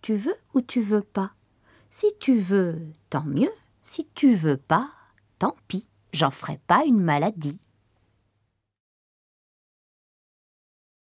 Tu veux ou tu veux pas? Si tu veux, tant mieux. Si tu veux pas, tant pis. J'en ferai pas une maladie.